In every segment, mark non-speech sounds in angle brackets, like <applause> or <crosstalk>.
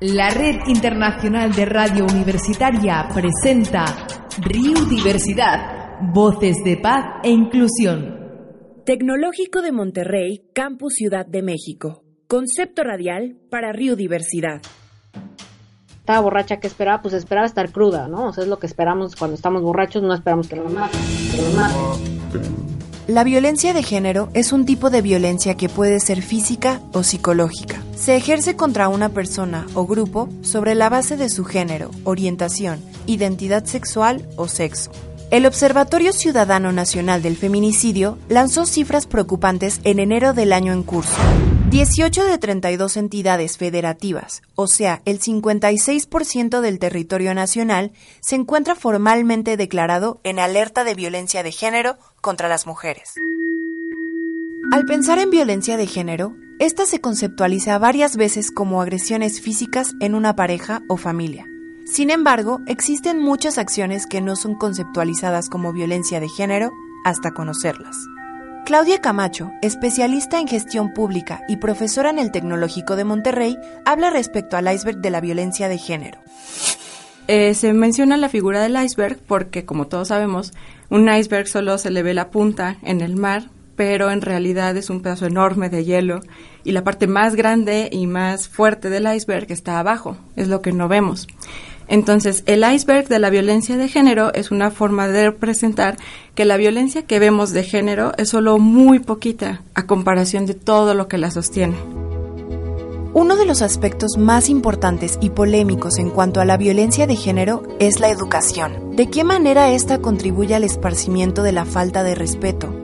La Red Internacional de Radio Universitaria presenta Río Diversidad, Voces de Paz e Inclusión. Tecnológico de Monterrey, Campus Ciudad de México. Concepto radial para Río Diversidad. Estaba borracha, ¿qué esperaba? Pues esperaba estar cruda, ¿no? O sea, es lo que esperamos cuando estamos borrachos, no esperamos que nos maten. Que nos maten. La violencia de género es un tipo de violencia que puede ser física o psicológica. Se ejerce contra una persona o grupo sobre la base de su género, orientación, identidad sexual o sexo. El Observatorio Ciudadano Nacional del Feminicidio lanzó cifras preocupantes en enero del año en curso. 18 de 32 entidades federativas, o sea, el 56% del territorio nacional, se encuentra formalmente declarado en alerta de violencia de género contra las mujeres. Al pensar en violencia de género, esta se conceptualiza varias veces como agresiones físicas en una pareja o familia. Sin embargo, existen muchas acciones que no son conceptualizadas como violencia de género hasta conocerlas. Claudia Camacho, especialista en gestión pública y profesora en el Tecnológico de Monterrey, habla respecto al iceberg de la violencia de género. Eh, se menciona la figura del iceberg porque, como todos sabemos, un iceberg solo se le ve la punta en el mar, pero en realidad es un pedazo enorme de hielo y la parte más grande y más fuerte del iceberg está abajo, es lo que no vemos. Entonces, el iceberg de la violencia de género es una forma de representar que la violencia que vemos de género es solo muy poquita a comparación de todo lo que la sostiene. Uno de los aspectos más importantes y polémicos en cuanto a la violencia de género es la educación. ¿De qué manera esta contribuye al esparcimiento de la falta de respeto,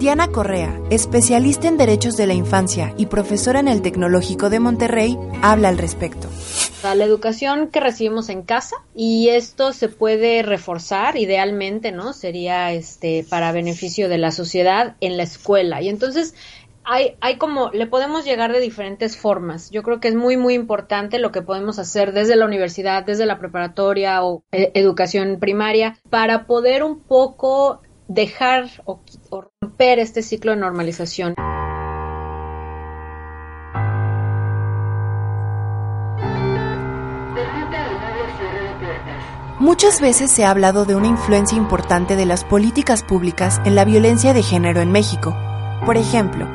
Diana Correa, especialista en derechos de la infancia y profesora en el Tecnológico de Monterrey, habla al respecto. La educación que recibimos en casa y esto se puede reforzar idealmente, ¿no? Sería este para beneficio de la sociedad en la escuela. Y entonces hay, hay como, le podemos llegar de diferentes formas. Yo creo que es muy, muy importante lo que podemos hacer desde la universidad, desde la preparatoria o eh, educación primaria, para poder un poco dejar o, romper este ciclo de normalización. Muchas veces se ha hablado de una influencia importante de las políticas públicas en la violencia de género en México. Por ejemplo,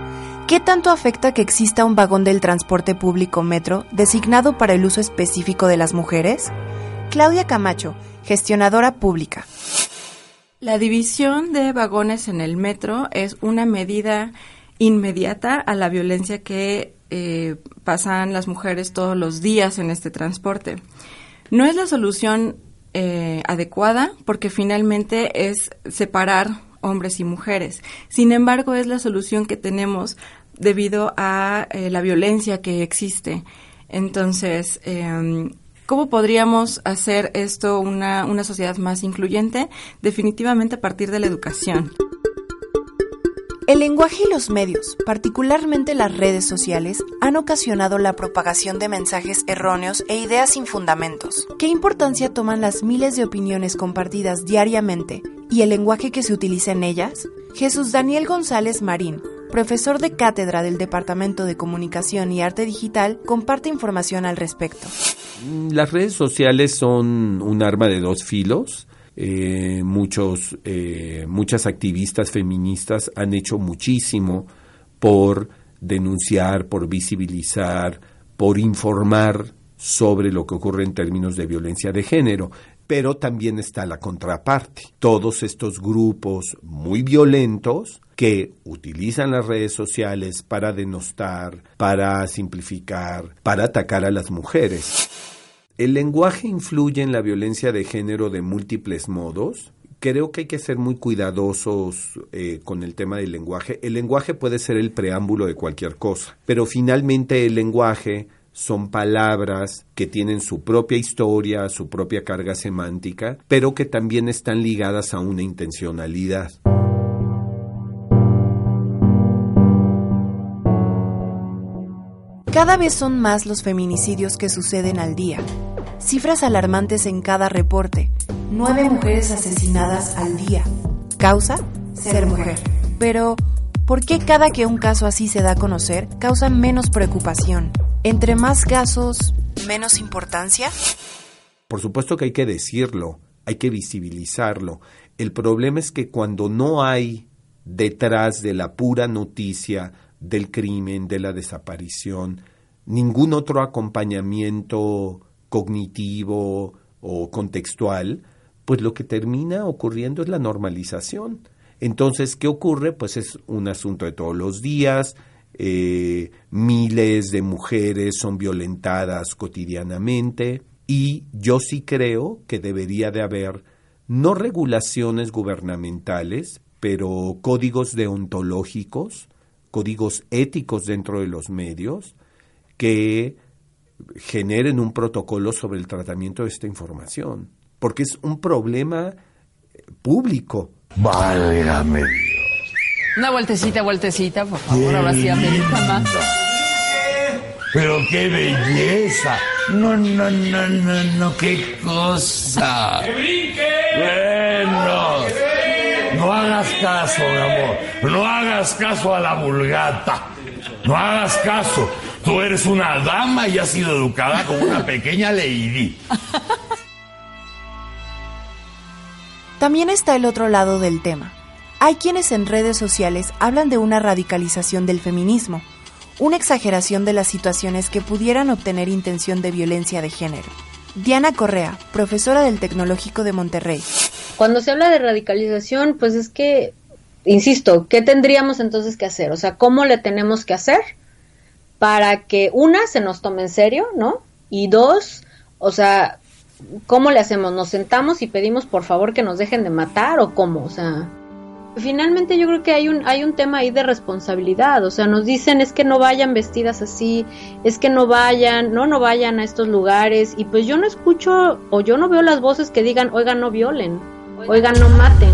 ¿qué tanto afecta que exista un vagón del transporte público metro designado para el uso específico de las mujeres? Claudia Camacho, gestionadora pública. La división de vagones en el metro es una medida inmediata a la violencia que eh, pasan las mujeres todos los días en este transporte. No es la solución eh, adecuada porque finalmente es separar hombres y mujeres. Sin embargo, es la solución que tenemos debido a eh, la violencia que existe. Entonces, em, ¿Cómo podríamos hacer esto una, una sociedad más incluyente? Definitivamente a partir de la educación. El lenguaje y los medios, particularmente las redes sociales, han ocasionado la propagación de mensajes erróneos e ideas sin fundamentos. ¿Qué importancia toman las miles de opiniones compartidas diariamente y el lenguaje que se utiliza en ellas? Jesús Daniel González Marín, profesor de cátedra del Departamento de Comunicación y Arte Digital, comparte información al respecto. Mm, las redes sociales son un arma de dos filos. Eh, muchos, eh, muchas activistas feministas han hecho muchísimo por denunciar, por visibilizar, por informar sobre lo que ocurre en términos de violencia de género. Pero también está la contraparte. Todos estos grupos muy violentos que utilizan las redes sociales para denostar, para simplificar, para atacar a las mujeres. El lenguaje influye en la violencia de género de múltiples modos. Creo que hay que ser muy cuidadosos eh, con el tema del lenguaje. El lenguaje puede ser el preámbulo de cualquier cosa, pero finalmente el lenguaje son palabras que tienen su propia historia, su propia carga semántica, pero que también están ligadas a una intencionalidad. Cada vez son más los feminicidios que suceden al día. Cifras alarmantes en cada reporte. Nueve mujeres asesinadas al día. ¿Causa? Ser mujer. Pero, ¿por qué cada que un caso así se da a conocer causa menos preocupación? Entre más casos, menos importancia. Por supuesto que hay que decirlo, hay que visibilizarlo. El problema es que cuando no hay detrás de la pura noticia del crimen, de la desaparición, ningún otro acompañamiento cognitivo o contextual, pues lo que termina ocurriendo es la normalización. Entonces, ¿qué ocurre? Pues es un asunto de todos los días, eh, miles de mujeres son violentadas cotidianamente y yo sí creo que debería de haber no regulaciones gubernamentales, pero códigos deontológicos, códigos éticos dentro de los medios que generen un protocolo sobre el tratamiento de esta información, porque es un problema público. Válgame Una vueltecita, vueltecita, por favor, ahora sí más. Pero qué belleza. No, no, no, no, no, qué cosa. ¡Que brinque! Bueno. No hagas caso, mi amor. No hagas caso a la vulgata. No hagas caso. Tú eres una dama y has sido educada como una pequeña lady. También está el otro lado del tema. Hay quienes en redes sociales hablan de una radicalización del feminismo, una exageración de las situaciones que pudieran obtener intención de violencia de género. Diana Correa, profesora del Tecnológico de Monterrey. Cuando se habla de radicalización, pues es que, insisto, ¿qué tendríamos entonces que hacer? O sea, ¿cómo le tenemos que hacer para que una se nos tome en serio, ¿no? Y dos, o sea, ¿cómo le hacemos? ¿Nos sentamos y pedimos por favor que nos dejen de matar o cómo? O sea, finalmente yo creo que hay un, hay un tema ahí de responsabilidad, o sea, nos dicen es que no vayan vestidas así, es que no vayan, no, no vayan a estos lugares, y pues yo no escucho o yo no veo las voces que digan, oigan, no violen, oigan, no maten.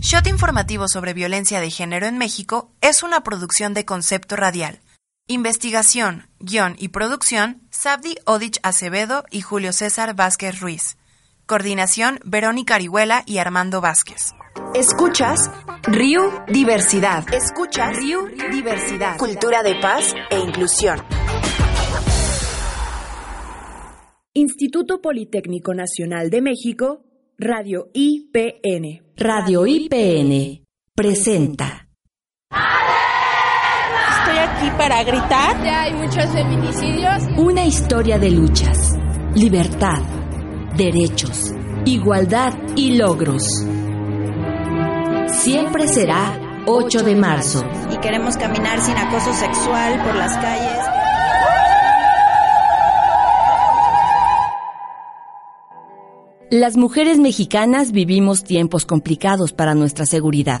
Shot informativo sobre violencia de género en México es una producción de concepto radial. Investigación, guion y producción, Sabdi Odich Acevedo y Julio César Vázquez Ruiz. Coordinación, Verónica Arihuela y Armando Vázquez. Escuchas Río Diversidad. Escuchas Río Diversidad. Cultura de paz e inclusión. Instituto Politécnico Nacional de México, Radio IPN. Radio IPN presenta. Estoy aquí para gritar. Ya hay muchos feminicidios. Una historia de luchas, libertad, derechos, igualdad y logros. Siempre será 8 de marzo. Y queremos caminar sin acoso sexual por las calles. Las mujeres mexicanas vivimos tiempos complicados para nuestra seguridad.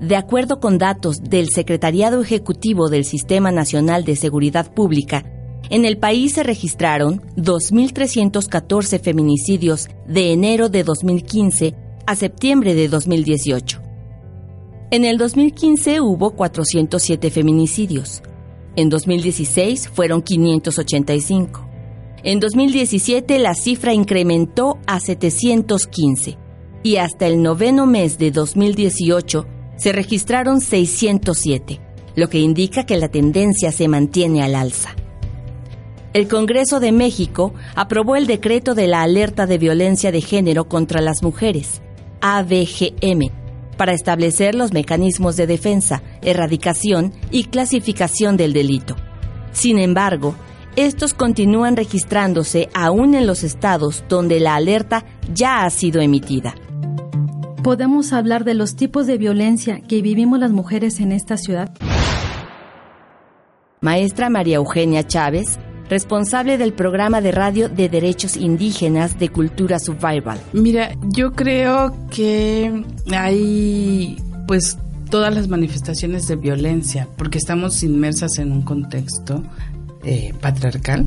De acuerdo con datos del Secretariado Ejecutivo del Sistema Nacional de Seguridad Pública, en el país se registraron 2.314 feminicidios de enero de 2015 a septiembre de 2018. En el 2015 hubo 407 feminicidios. En 2016 fueron 585. En 2017 la cifra incrementó a 715 y hasta el noveno mes de 2018 se registraron 607, lo que indica que la tendencia se mantiene al alza. El Congreso de México aprobó el decreto de la alerta de violencia de género contra las mujeres, ABGM, para establecer los mecanismos de defensa, erradicación y clasificación del delito. Sin embargo, estos continúan registrándose aún en los estados donde la alerta ya ha sido emitida. ¿Podemos hablar de los tipos de violencia que vivimos las mujeres en esta ciudad? Maestra María Eugenia Chávez responsable del programa de radio de derechos indígenas de cultura survival. Mira, yo creo que hay pues todas las manifestaciones de violencia, porque estamos inmersas en un contexto eh, patriarcal,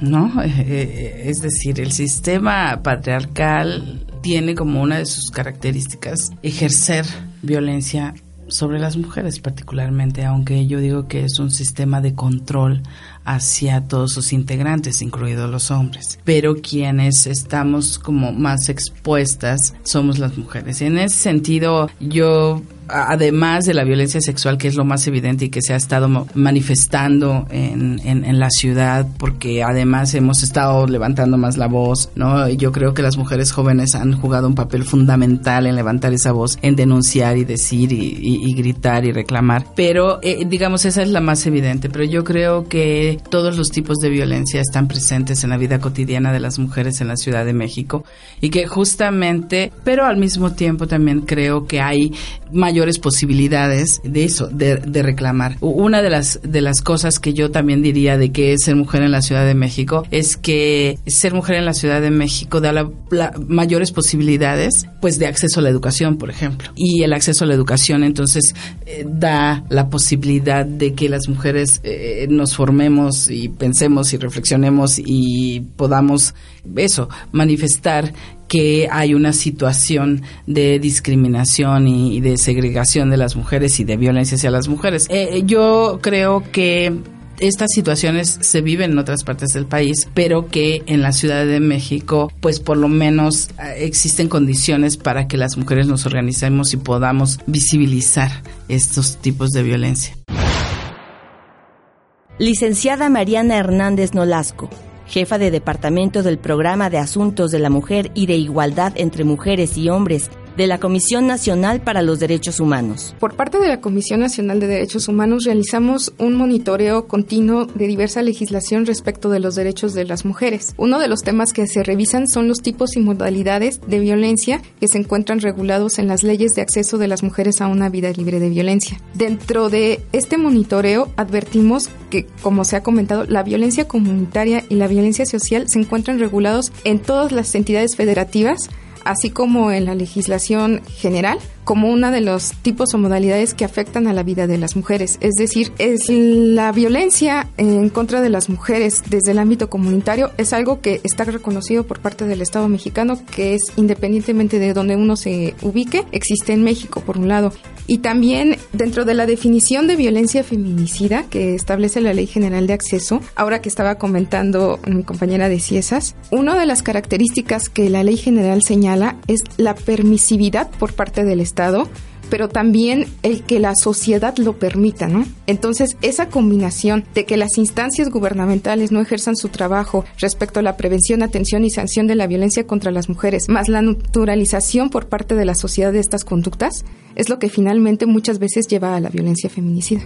¿no? <laughs> Eh, eh, es decir, el sistema patriarcal tiene como una de sus características ejercer violencia sobre las mujeres particularmente, aunque yo digo que es un sistema de control hacia todos sus integrantes, incluidos los hombres. Pero quienes estamos como más expuestas somos las mujeres. En ese sentido, yo además de la violencia sexual, que es lo más evidente y que se ha estado manifestando en, en, la ciudad, porque además hemos estado levantando más la voz, ¿no? Yo creo que las mujeres jóvenes han jugado un papel fundamental en levantar esa voz, en denunciar y decir y, gritar y reclamar. Pero, eh, digamos, esa es la más evidente. Pero yo creo que todos los tipos de violencia están presentes en la vida cotidiana de las mujeres en la Ciudad de México y que justamente, pero al mismo tiempo también creo que hay mayores posibilidades de eso, de, reclamar. Una de las, de las cosas que yo también diría de que es ser mujer en la Ciudad de México es que ser mujer en la Ciudad de México da la, mayores posibilidades pues de acceso a la educación, por ejemplo. Y el acceso a la educación entonces eh, da la posibilidad de que las mujeres eh, nos formemos y pensemos y reflexionemos y podamos eso, manifestar que hay una situación de discriminación y, de segregación de las mujeres y de violencia hacia las mujeres. Eh, yo creo que estas situaciones se viven en otras partes del país, pero que en la Ciudad de México, pues por lo menos eh, existen condiciones para que las mujeres nos organicemos y podamos visibilizar estos tipos de violencia. Licenciada Mariana Hernández Nolasco jefa de departamento del Programa de Asuntos de la Mujer y de Igualdad entre Mujeres y Hombres de la Comisión Nacional para los Derechos Humanos. Por parte de la Comisión Nacional de Derechos Humanos realizamos un monitoreo continuo de diversa legislación respecto de los derechos de las mujeres. Uno de los temas que se revisan son los tipos y modalidades de violencia que se encuentran regulados en las leyes de acceso de las mujeres a una vida libre de violencia. Dentro de este monitoreo advertimos que, como se ha comentado, la violencia comunitaria y la violencia social se encuentran regulados en todas las entidades federativas así como en la legislación general, como una de los tipos o modalidades que afectan a la vida de las mujeres. Es decir, es la violencia en contra de las mujeres desde el ámbito comunitario es algo que está reconocido por parte del Estado mexicano, que es independientemente de donde uno se ubique, existe en México, por un lado. Y también dentro de la definición de violencia feminicida que establece la Ley General de Acceso, ahora que estaba comentando mi compañera de Ciesas, una de las características que la Ley General señala es la permisividad por parte del Estado Estado, pero también el que la sociedad lo permita, ¿no? Entonces, esa combinación de que las instancias gubernamentales no ejerzan su trabajo respecto a la prevención, atención y sanción de la violencia contra las mujeres, más la naturalización por parte de la sociedad de estas conductas, es lo que finalmente muchas veces lleva a la violencia feminicida.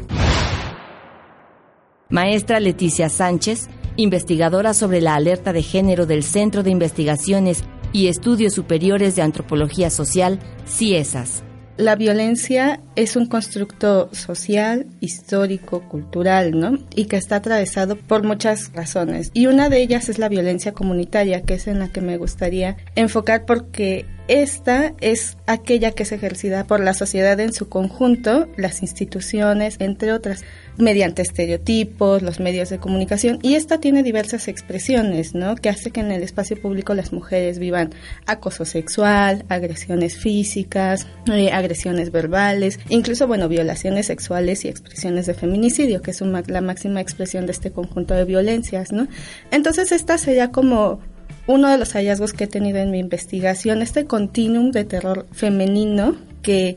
Maestra Leticia Sánchez, investigadora sobre la alerta de género del Centro de Investigaciones y Estudios Superiores de Antropología Social, CIESAS. La violencia es un constructo social, histórico, cultural, ¿no? Y que está atravesado por muchas razones. Y una de ellas es la violencia comunitaria, que es en la que me gustaría enfocar porque esta es aquella que es ejercida por la sociedad en su conjunto, las instituciones, entre otras mediante estereotipos, los medios de comunicación y esta tiene diversas expresiones, ¿no? Que hace que en el espacio público las mujeres vivan acoso sexual, agresiones físicas, eh, agresiones verbales, incluso, bueno, violaciones sexuales y expresiones de feminicidio, que es la máxima expresión de este conjunto de violencias, ¿no? Entonces esta sería como uno de los hallazgos que he tenido en mi investigación, este continuum de terror femenino que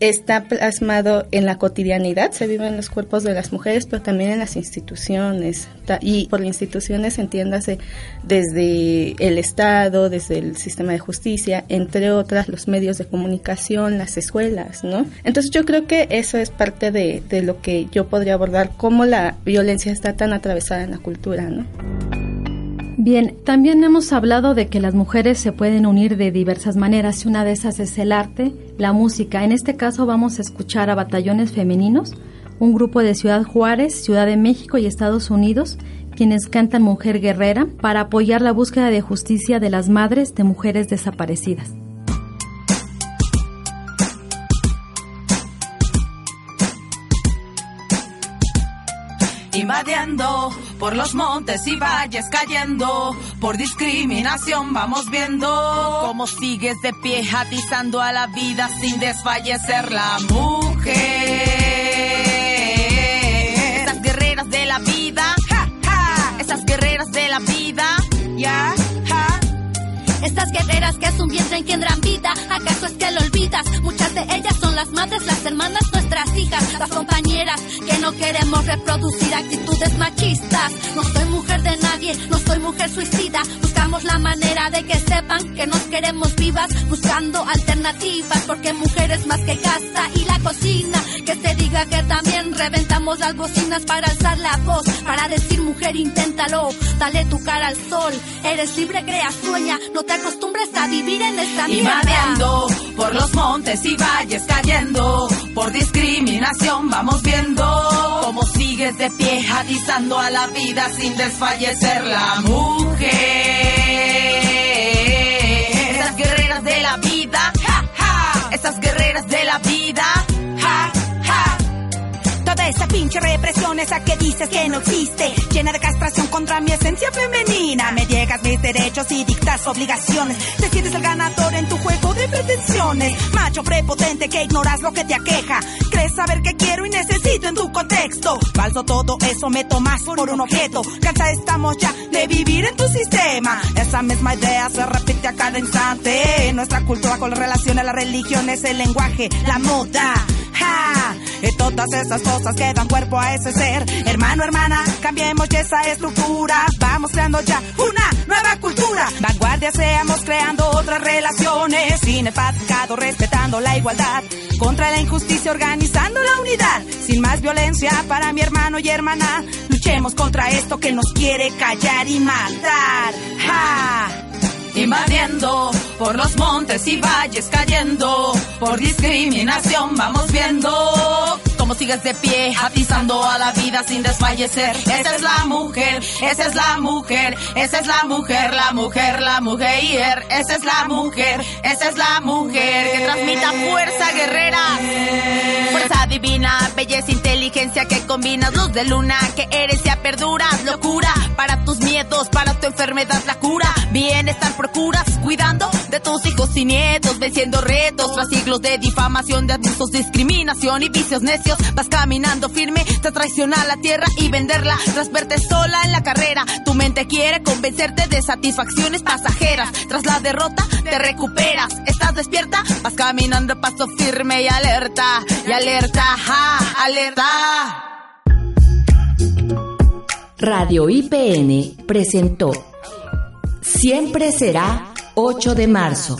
está plasmado en la cotidianidad, se vive en los cuerpos de las mujeres, pero también en las instituciones. Y por instituciones entiéndase desde el Estado, desde el sistema de justicia, entre otras, los medios de comunicación, las escuelas, ¿no? Entonces yo creo que eso es parte de, de lo que yo podría abordar, cómo la violencia está tan atravesada en la cultura, ¿no? Bien, también hemos hablado de que las mujeres se pueden unir de diversas maneras y una de esas es el arte, la música. En este caso vamos a escuchar a Batallones Femeninos, un grupo de Ciudad Juárez, Ciudad de México y Estados Unidos, quienes cantan Mujer Guerrera para apoyar la búsqueda de justicia de las madres de mujeres desaparecidas. Invadiendo por los montes y valles cayendo, por discriminación vamos viendo cómo sigues de pie atizando a la vida sin desfallecer la mujer. Esas guerreras de la vida, esas guerreras de la vida, ya, Estas guerreras que es un vientre engendran vida, ¿acaso es que lo olvidas? Muchas de ellas son las madres, las hermanas, nuestras hijas, las compañeras que no queremos reproducir actitudes machistas. No soy mujer de nadie, no soy mujer suicida. Buscamos la manera de que sepan que nos queremos vivas, buscando alternativas, porque mujeres más que casa y la cocina. Que se diga que también reventamos las bocinas para alzar la voz, para decir mujer, inténtalo, dale tu cara al sol. Eres libre, crea, sueña, no te acostumbres a vivir en esta mierda. Por los montes y valles cayendo, por discriminación vamos viendo cómo sigues de pie atizando a la vida sin desfallecer la mujer. Esas guerreras de la vida, ja, ja. esas guerreras de la vida, esa pinche represión, esa que dices que no existe, llena de castración contra mi esencia femenina. Me llegas mis derechos y dictas obligaciones. Te sientes el ganador en tu juego de pretensiones. Macho prepotente que ignoras lo que te aqueja. Crees saber que quiero y necesito en tu contexto. Falso todo eso, me tomas por un objeto. Cansa estamos ya de vivir en tu sistema. Esa misma idea se repite a cada instante. Nuestra cultura con relación a la religión es el lenguaje, la moda. Ja, y todas esas cosas que dan cuerpo a ese ser. Hermano, hermana, cambiemos ya esa estructura. Vamos creando ya una nueva cultura. Vanguardia seamos creando otras relaciones. Sin el patriarcado, respetando la igualdad. Contra la injusticia, organizando la unidad. Sin más violencia para mi hermano y hermana. Luchemos contra esto que nos quiere callar y matar. ¡Ja! Invadiendo por los montes y valles cayendo por discriminación vamos viendo cómo sigues de pie atizando a la vida sin desfallecer. Esa es la mujer esa es la mujer esa es la mujer la mujer la mujer. Esa es la mujer esa es la mujer que transmita fuerza guerrera. Fuerza divina belleza inteligencia que combinas luz de luna que eres ya perduras locura para tus miedos para tu enfermedad la cura bienestar procuras cuidando de tus hijos y nietos, venciendo retos tras siglos de difamación, de abusos, discriminación y vicios necios. Vas caminando firme, te traiciona la tierra y venderla tras verte sola en la carrera. Tu mente quiere convencerte de satisfacciones pasajeras. Tras la derrota, te recuperas. Estás despierta, vas caminando paso firme y alerta, y alerta, ja, alerta. Radio IPN presentó Siempre será 8 de marzo.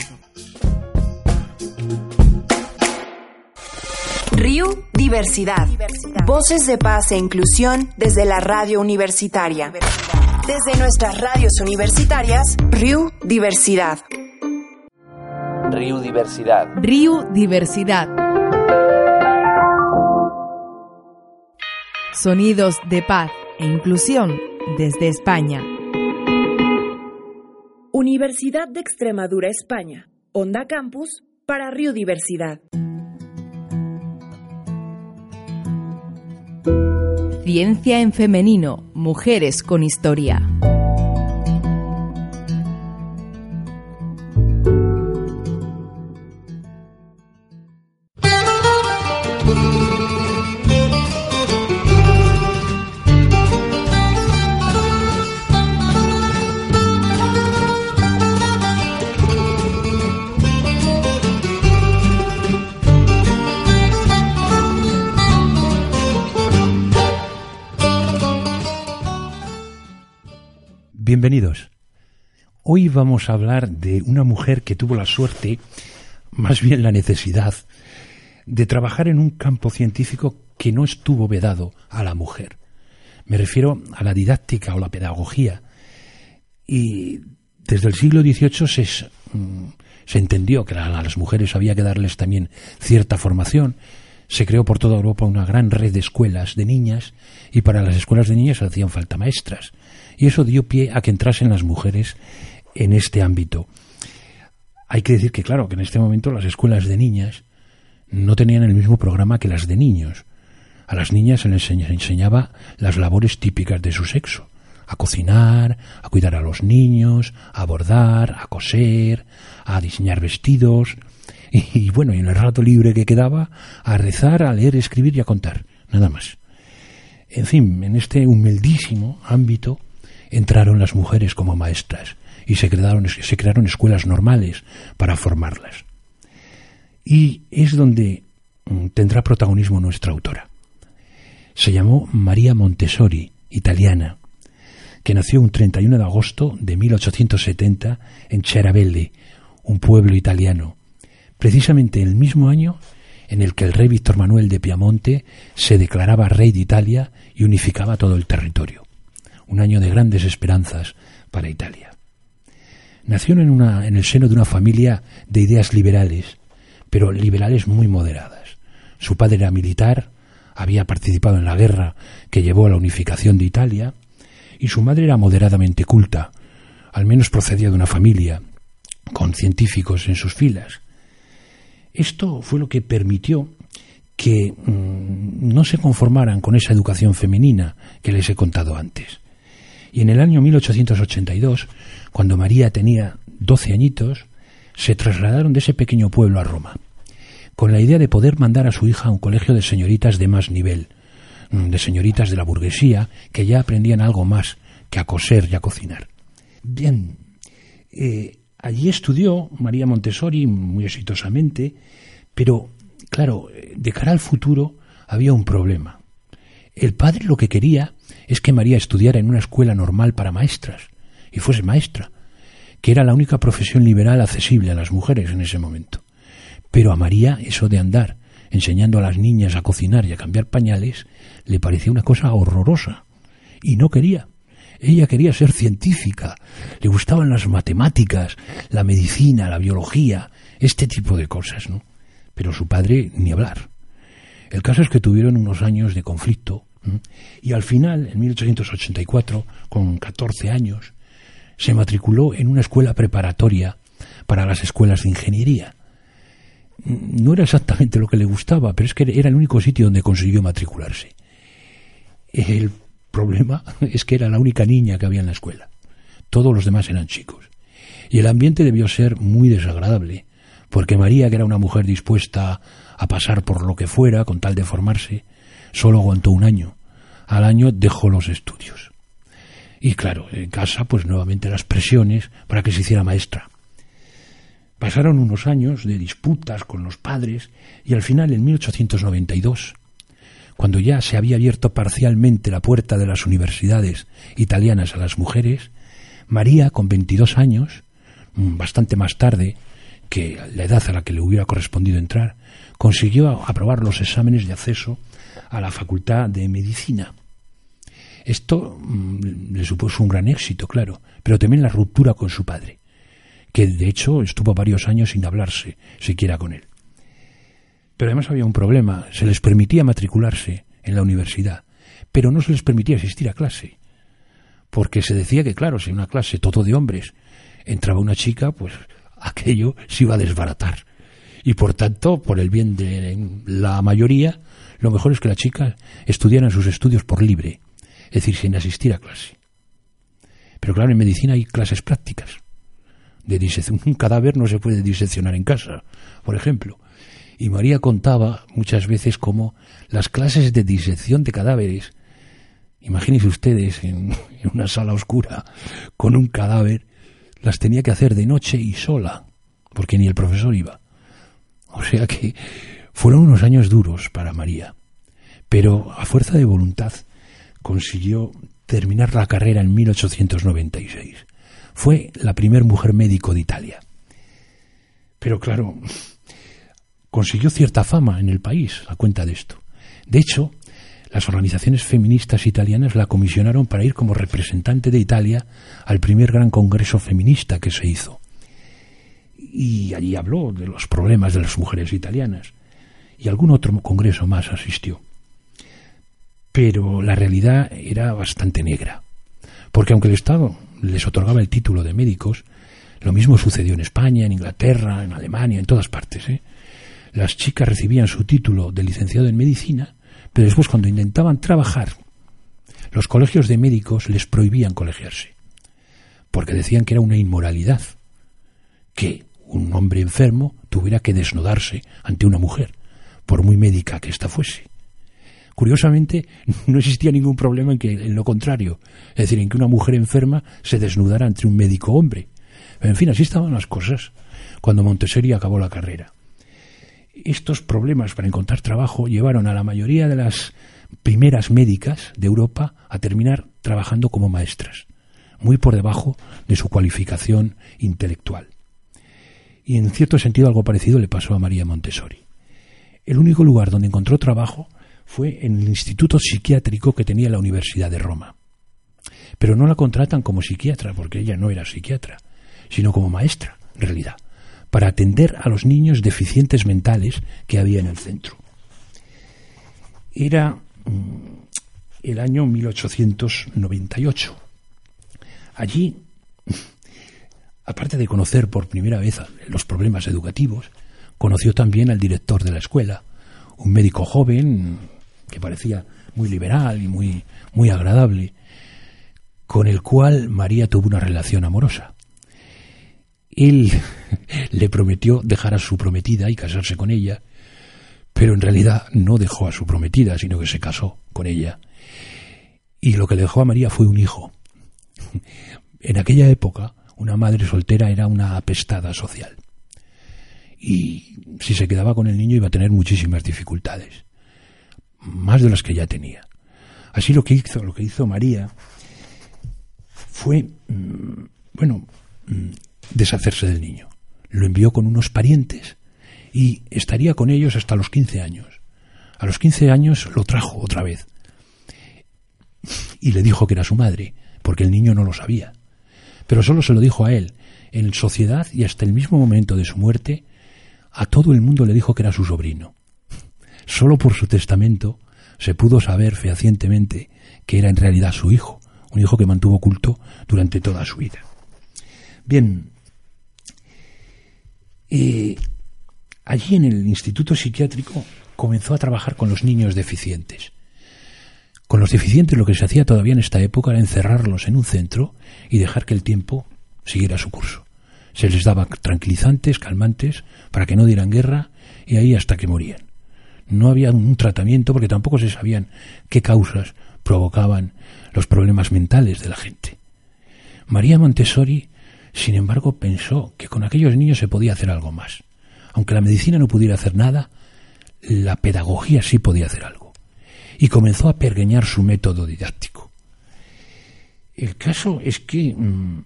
RIU Diversidad. Voces de paz e inclusión desde la radio universitaria. Desde nuestras radios universitarias, RIU Diversidad. RIU Diversidad. RIU Diversidad. Sonidos de paz e inclusión desde España. Universidad de Extremadura, España. Onda Campus para Río Diversidad. Ciencia en femenino. Mujeres con historia. Bienvenidos. Hoy vamos a hablar de una mujer que tuvo la suerte, más bien la necesidad, de trabajar en un campo científico que no estuvo vedado a la mujer. Me refiero a la didáctica o la pedagogía. Y desde el siglo XVIII se, se entendió que a las mujeres había que darles también cierta formación. Se creó por toda Europa una gran red de escuelas de niñas y para las escuelas de niñas hacían falta maestras y eso dio pie a que entrasen las mujeres en este ámbito. Hay que decir que, claro, que en este momento las escuelas de niñas no tenían el mismo programa que las de niños. A las niñas se les enseñaba las labores típicas de su sexo, a cocinar, a cuidar a los niños, a bordar, a coser, a diseñar vestidos, y, <laughs> y bueno, y en el rato libre que quedaba, a rezar, a leer, escribir y a contar, nada más. En fin, en este humildísimo ámbito entraron las mujeres como maestras y se crearon, escuelas normales para formarlas. Y es donde mm, tendrá protagonismo nuestra autora. Se llamó María Montessori, italiana, que nació un 31 de agosto de 1870 en Cerabelle, un pueblo italiano, precisamente el mismo año en el que el rey Víctor Manuel de Piamonte se declaraba rey de Italia y unificaba todo el territorio. Un año de grandes esperanzas para Italia. Nació en, una, en el seno de una familia de ideas liberales, pero liberales muy moderadas. Su padre era militar, había participado en la guerra que llevó a la unificación de Italia, y su madre era moderadamente culta, al menos procedía de una familia con científicos en sus filas. Esto fue lo que permitió que mm, no se conformaran con esa educación femenina que les he contado antes. Y en el año 1882, cuando María tenía 12 añitos, se trasladaron de ese pequeño pueblo a Roma, con la idea de poder mandar a su hija a un colegio de señoritas de más nivel, mm, de señoritas de la burguesía que ya aprendían algo más que a coser y a cocinar. Bien, eh, Allí estudió María Montessori muy exitosamente, pero claro, de cara al futuro había un problema. El padre lo que quería es que María estudiara en una escuela normal para maestras y fuese maestra, que era la única profesión liberal accesible a las mujeres en ese momento. Pero a María eso de andar enseñando a las niñas a cocinar y a cambiar pañales le parecía una cosa horrorosa y no quería. Ella quería ser científica, le gustaban las matemáticas, la medicina, la biología, este tipo de cosas, ¿no? Pero su padre ni hablar. El caso es que tuvieron unos años de conflicto y al final, en 1884, con 14 años, se matriculó en una escuela preparatoria para las escuelas de ingeniería. No era exactamente lo que le gustaba, pero es que era el único sitio donde consiguió matricularse. El problema <laughs> es que era la única niña que había en la escuela. Todos los demás eran chicos. Y el ambiente debió ser muy desagradable, porque María, que era una mujer dispuesta a pasar por lo que fuera con tal de formarse, solo aguantó un año. Al año dejó los estudios. Y claro, en casa, pues nuevamente las presiones para que se hiciera maestra. Pasaron unos años de disputas con los padres y al final, en 1892, cuando ya se había abierto parcialmente la puerta de las universidades italianas a las mujeres, María, con 22 años, mm, bastante más tarde que la edad a la que le hubiera correspondido entrar, consiguió aprobar los exámenes de acceso a la Facultad de Medicina. Esto mm, le supuso un gran éxito, claro, pero también la ruptura con su padre, que de hecho estuvo varios años sin hablarse siquiera con él. Pero además había un problema, se les permitía matricularse en la universidad, pero no se les permitía asistir a clase, porque se decía que, claro, si en una clase todo de hombres entraba una chica, pues <laughs> aquello se iba a desbaratar. Y por tanto, por el bien de la mayoría, lo mejor es que la chica estudiara sus estudios por libre, es decir, sin asistir a clase. Pero claro, en medicina hay clases prácticas. De disección. Un cadáver no se puede diseccionar en casa, por ejemplo. Y María contaba muchas veces cómo las clases de disección de cadáveres, imagínense ustedes <laughs> en, una sala oscura con un cadáver, las tenía que hacer de noche y sola, porque ni el profesor iba. O sea que fueron unos años duros para María, pero a fuerza de voluntad consiguió terminar la carrera en 1896. Fue la primer mujer médico de Italia. Pero claro, consiguió cierta fama en el país a cuenta de esto. De hecho, las organizaciones feministas italianas la comisionaron para ir como representante de Italia al primer gran congreso feminista que se hizo. Y allí habló de los problemas de las mujeres italianas. Y algún otro congreso más asistió. Pero la realidad era bastante negra. Porque aunque el Estado les otorgaba el título de médicos, lo mismo sucedió en España, en Inglaterra, en Alemania, en todas partes. ¿eh? las chicas recibían su título de licenciado en medicina, pero después cuando intentaban trabajar, los colegios de médicos les prohibían colegiarse, porque decían que era una inmoralidad que un hombre enfermo tuviera que desnudarse ante una mujer, por muy médica que ésta fuese. Curiosamente, no existía ningún problema en que, en lo contrario, es decir, en que una mujer enferma se desnudara ante un médico hombre, En fin, así estaban las cosas cuando Montessori acabó la carrera. Estos problemas para encontrar trabajo llevaron a la mayoría de las primeras médicas de Europa a terminar trabajando como maestras, muy por debajo de su cualificación intelectual. Y en cierto sentido algo parecido le pasó a María Montessori. El único lugar donde encontró trabajo fue en el instituto psiquiátrico que tenía la Universidad de Roma. Pero no la contratan como psiquiatra, porque ella no era psiquiatra, sino como maestra, en realidad, para atender a los niños deficientes mentales que había en el centro. Era mm, el año 1898. Allí, <laughs> aparte de conocer por primera vez los problemas educativos, conoció también al director de la escuela, un médico joven que parecía muy liberal y muy, muy agradable, con el cual María tuvo una relación amorosa. Él <laughs> le prometió dejar a su prometida y casarse con ella, pero en realidad no dejó a su prometida, sino que se casó con ella. Y lo que le dejó a María fue un hijo. <laughs> En aquella época, una madre soltera era una apestada social. Y si se quedaba con el niño iba a tener muchísimas dificultades, más de las que ya tenía. Así lo que hizo, lo que hizo María fue, mm, bueno, mm, deshacerse del niño. Lo envió con unos parientes y estaría con ellos hasta los 15 años. A los 15 años lo trajo otra vez y le dijo que era su madre, porque el niño no lo sabía. Pero solo se lo dijo a él. En sociedad y hasta el mismo momento de su muerte, a todo el mundo le dijo que era su sobrino. Solo por su testamento se pudo saber fehacientemente que era en realidad su hijo, un hijo que mantuvo oculto durante toda su vida. Bien, eh, allí en el Instituto Psiquiátrico comenzó a trabajar con los niños deficientes. Con los deficientes lo que se hacía todavía en esta época era encerrarlos en un centro y dejar que el tiempo siguiera su curso. Se les daba tranquilizantes, calmantes, para que no dieran guerra y ahí hasta que morían. No había un tratamiento porque tampoco se sabían qué causas provocaban los problemas mentales de la gente. María Montessori, sin embargo, pensó que con aquellos niños se podía hacer algo más. Aunque la medicina no pudiera hacer nada, la pedagogía sí podía hacer algo. Y comenzó a pergeñar su método didáctico. El caso es que mm,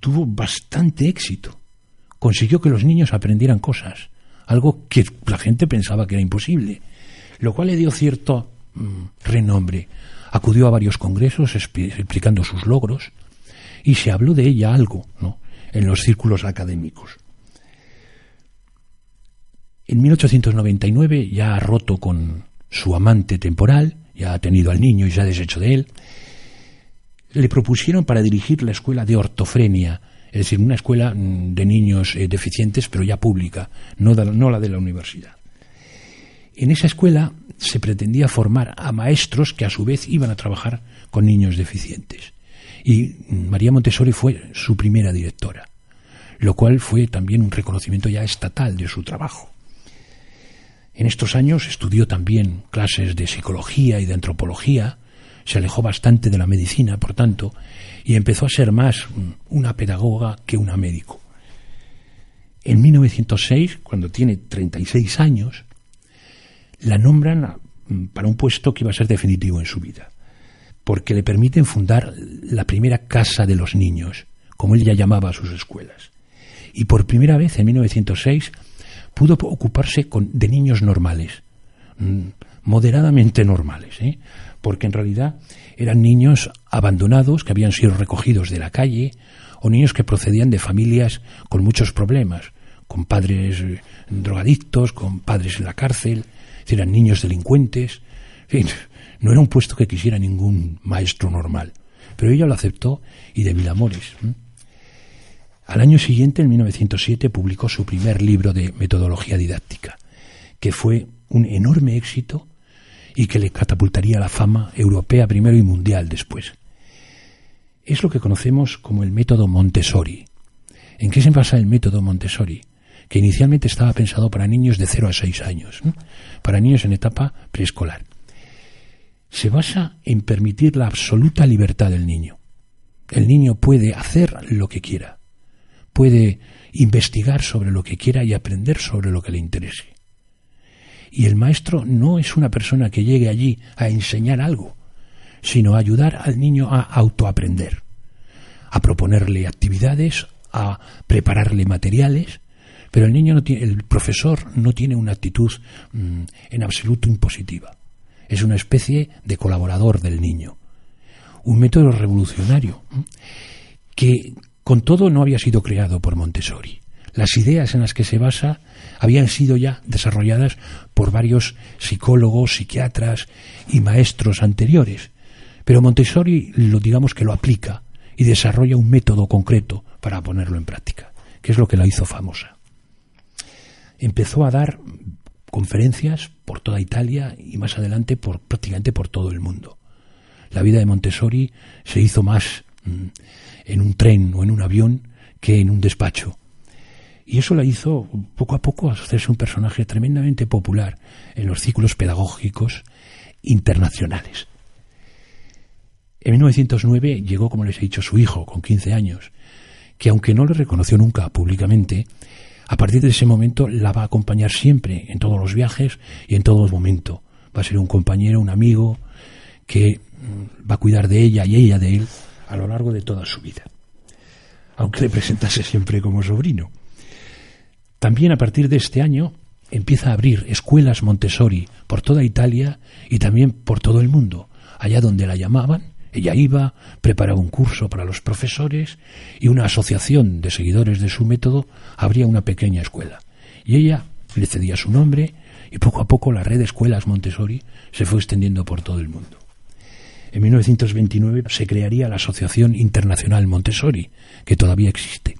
tuvo bastante éxito. Consiguió que los niños aprendieran cosas, algo que la gente pensaba que era imposible, lo cual le dio cierto mm, renombre acudió a varios congresos explicando sus logros y se habló de ella algo ¿no? en los círculos académicos. En 1899, ya ha roto con su amante temporal, ya ha tenido al niño y se ha deshecho de él, le propusieron para dirigir la escuela de ortofrenia, es decir, una escuela mm, de niños eh, deficientes, pero ya pública, no, no la de la universidad. En esa escuela se pretendía formar a maestros que a su vez iban a trabajar con niños deficientes. Y María Montessori fue su primera directora, lo cual fue también un reconocimiento ya estatal de su trabajo. En estos años estudió también clases de psicología y de antropología, se alejó bastante de la medicina, por tanto, y empezó a ser más una pedagoga que una médico. En 1906, cuando tiene 36 años, la nombran para un puesto que iba a ser definitivo en su vida, porque le permiten fundar la primera casa de los niños, como él ya llamaba a sus escuelas. Y por primera vez, en 1906, pudo ocuparse con, de niños normales, mm, moderadamente normales, ¿eh? porque en realidad eran niños abandonados que habían sido recogidos de la calle o niños que procedían de familias con muchos problemas, con padres eh, drogadictos, con padres en la cárcel, eran niños delincuentes. no era un puesto que quisiera ningún maestro normal. Pero ella lo aceptó y de mil amores. Al año siguiente, en 1907, publicó su primer libro de metodología didáctica, que fue un enorme éxito y que le catapultaría a la fama europea primero y mundial después. Es lo que conocemos como el método Montessori. ¿En qué se basa el método Montessori? que inicialmente estaba pensado para niños de 0 a 6 años, para niños en etapa preescolar. Se basa en permitir la absoluta libertad del niño. El niño puede hacer lo que quiera, puede investigar sobre lo que quiera y aprender sobre lo que le interese. Y el maestro no es una persona que llegue allí a enseñar algo, sino ayudar al niño a autoaprender, a proponerle actividades, a prepararle materiales, pero el niño no tiene, el profesor no tiene una actitud mm, en absoluto impositiva. Es una especie de colaborador del niño. Un método revolucionario que con todo no había sido creado por Montessori. Las ideas en las que se basa habían sido ya desarrolladas por varios psicólogos, psiquiatras y maestros anteriores. Pero Montessori lo digamos que lo aplica y desarrolla un método concreto para ponerlo en práctica, que es lo que la hizo famosa. Empezó a dar conferencias por toda Italia y más adelante por prácticamente por todo el mundo. La vida de Montessori se hizo más mm, en un tren o en un avión que en un despacho. Y eso la hizo poco a poco hacerse un personaje tremendamente popular en los círculos pedagógicos internacionales. En 1909 llegó, como les he dicho, su hijo, con 15 años, que aunque no le reconoció nunca públicamente, a partir de ese momento la va a acompañar siempre en todos los viajes y en todo momento. Va a ser un compañero, un amigo, que mm, va a cuidar de ella y ella de él a lo largo de toda su vida, aunque le presentase siempre como sobrino. También a partir de este año empieza a abrir escuelas Montessori por toda Italia y también por todo el mundo. Allá donde la llamaban, ella iba, preparaba un curso para los profesores y una asociación de seguidores de su método abría una pequeña escuela. Y ella le cedía su nombre y poco a poco la red de escuelas Montessori se fue extendiendo por todo el mundo. En 1929 se crearía la Asociación Internacional Montessori, que todavía existe,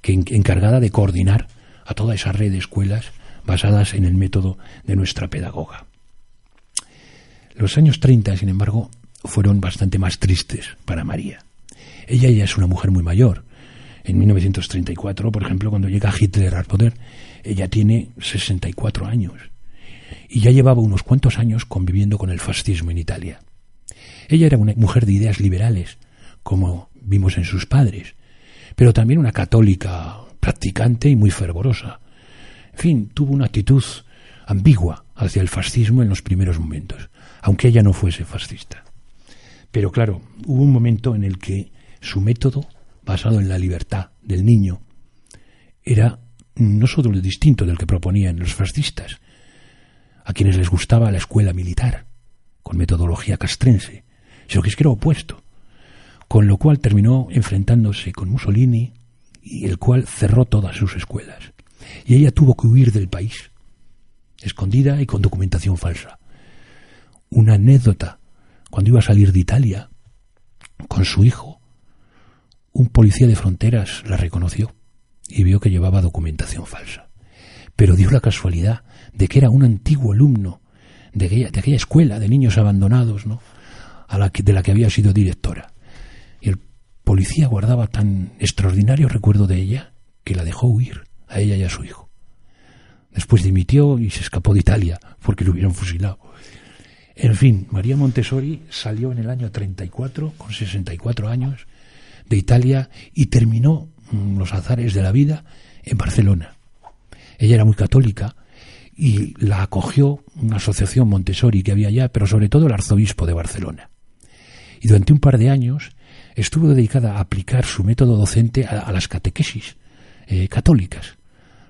que encargada de coordinar a toda esa red de escuelas basadas en el método de nuestra pedagoga. Los años 30, sin embargo, fueron bastante más tristes para María. Ella ya es una mujer muy mayor. En 1934, por ejemplo, cuando llega Hitler al poder, ella tiene 64 años y ya llevaba unos cuantos años conviviendo con el fascismo en Italia. Ella era una mujer de ideas liberales, como vimos en sus padres, pero también una católica practicante y muy fervorosa. En fin, tuvo una actitud ambigua hacia el fascismo en los primeros momentos, aunque ella no fuese fascista. Pero claro, hubo un momento en el que su método, basado en la libertad del niño, era no solo distinto del que proponían los fascistas, a quienes les gustaba la escuela militar, con metodología castrense, sino que es que era opuesto, con lo cual terminó enfrentándose con Mussolini, y el cual cerró todas sus escuelas. Y ella tuvo que huir del país, escondida y con documentación falsa. Una anécdota, cuando iba a salir de Italia con su hijo, un policía de fronteras la reconoció y vio que llevaba documentación falsa. Pero dio la casualidad de que era un antiguo alumno de aquella, escuela de niños abandonados, ¿no? De la que había sido directora policía guardaba tan extraordinario recuerdo de ella que la dejó huir a ella y a su hijo. Después dimitió y se escapó de Italia porque lo hubieran fusilado. En fin, María Montessori salió en el año 34, con 64 años, de Italia y terminó mm, los azares de la vida en Barcelona. Ella era muy católica y la acogió una asociación Montessori que había allá, pero sobre todo el arzobispo de Barcelona. Y durante un par de años estuvo dedicada a aplicar su método docente a, las catequesis eh, católicas,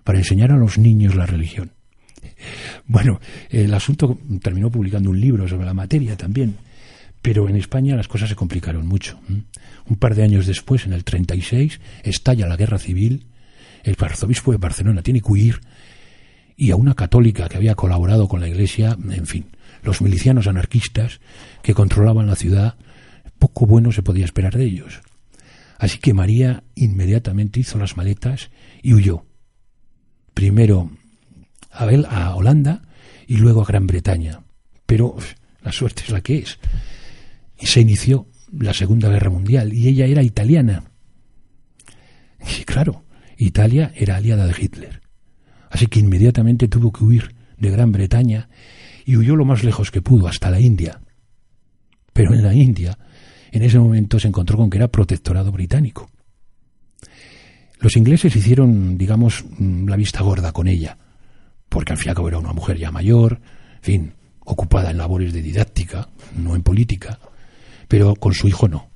para enseñar a los niños la religión. Bueno, el asunto terminó publicando un libro sobre la materia también, pero en España las cosas se complicaron mucho. Un par de años después, en el 36, estalla la guerra civil, el arzobispo de Barcelona tiene que huir y a una católica que había colaborado con la Iglesia, en fin, los milicianos anarquistas que controlaban la ciudad poco bueno se podía esperar de ellos. Así que María inmediatamente hizo las maletas y huyó. Primero a, a Holanda y luego a Gran Bretaña. Pero la suerte es la que es. Se inició la Segunda Guerra Mundial y ella era italiana. Y claro, Italia era aliada de Hitler. Así que inmediatamente tuvo que huir de Gran Bretaña y huyó lo más lejos que pudo, hasta la India. Pero en la India en ese momento se encontró con que era protectorado británico. Los ingleses hicieron, digamos, mm, la vista gorda con ella, porque al fin y al cabo era una mujer ya mayor, en fin, ocupada en labores de didáctica, no en política, pero con su hijo no.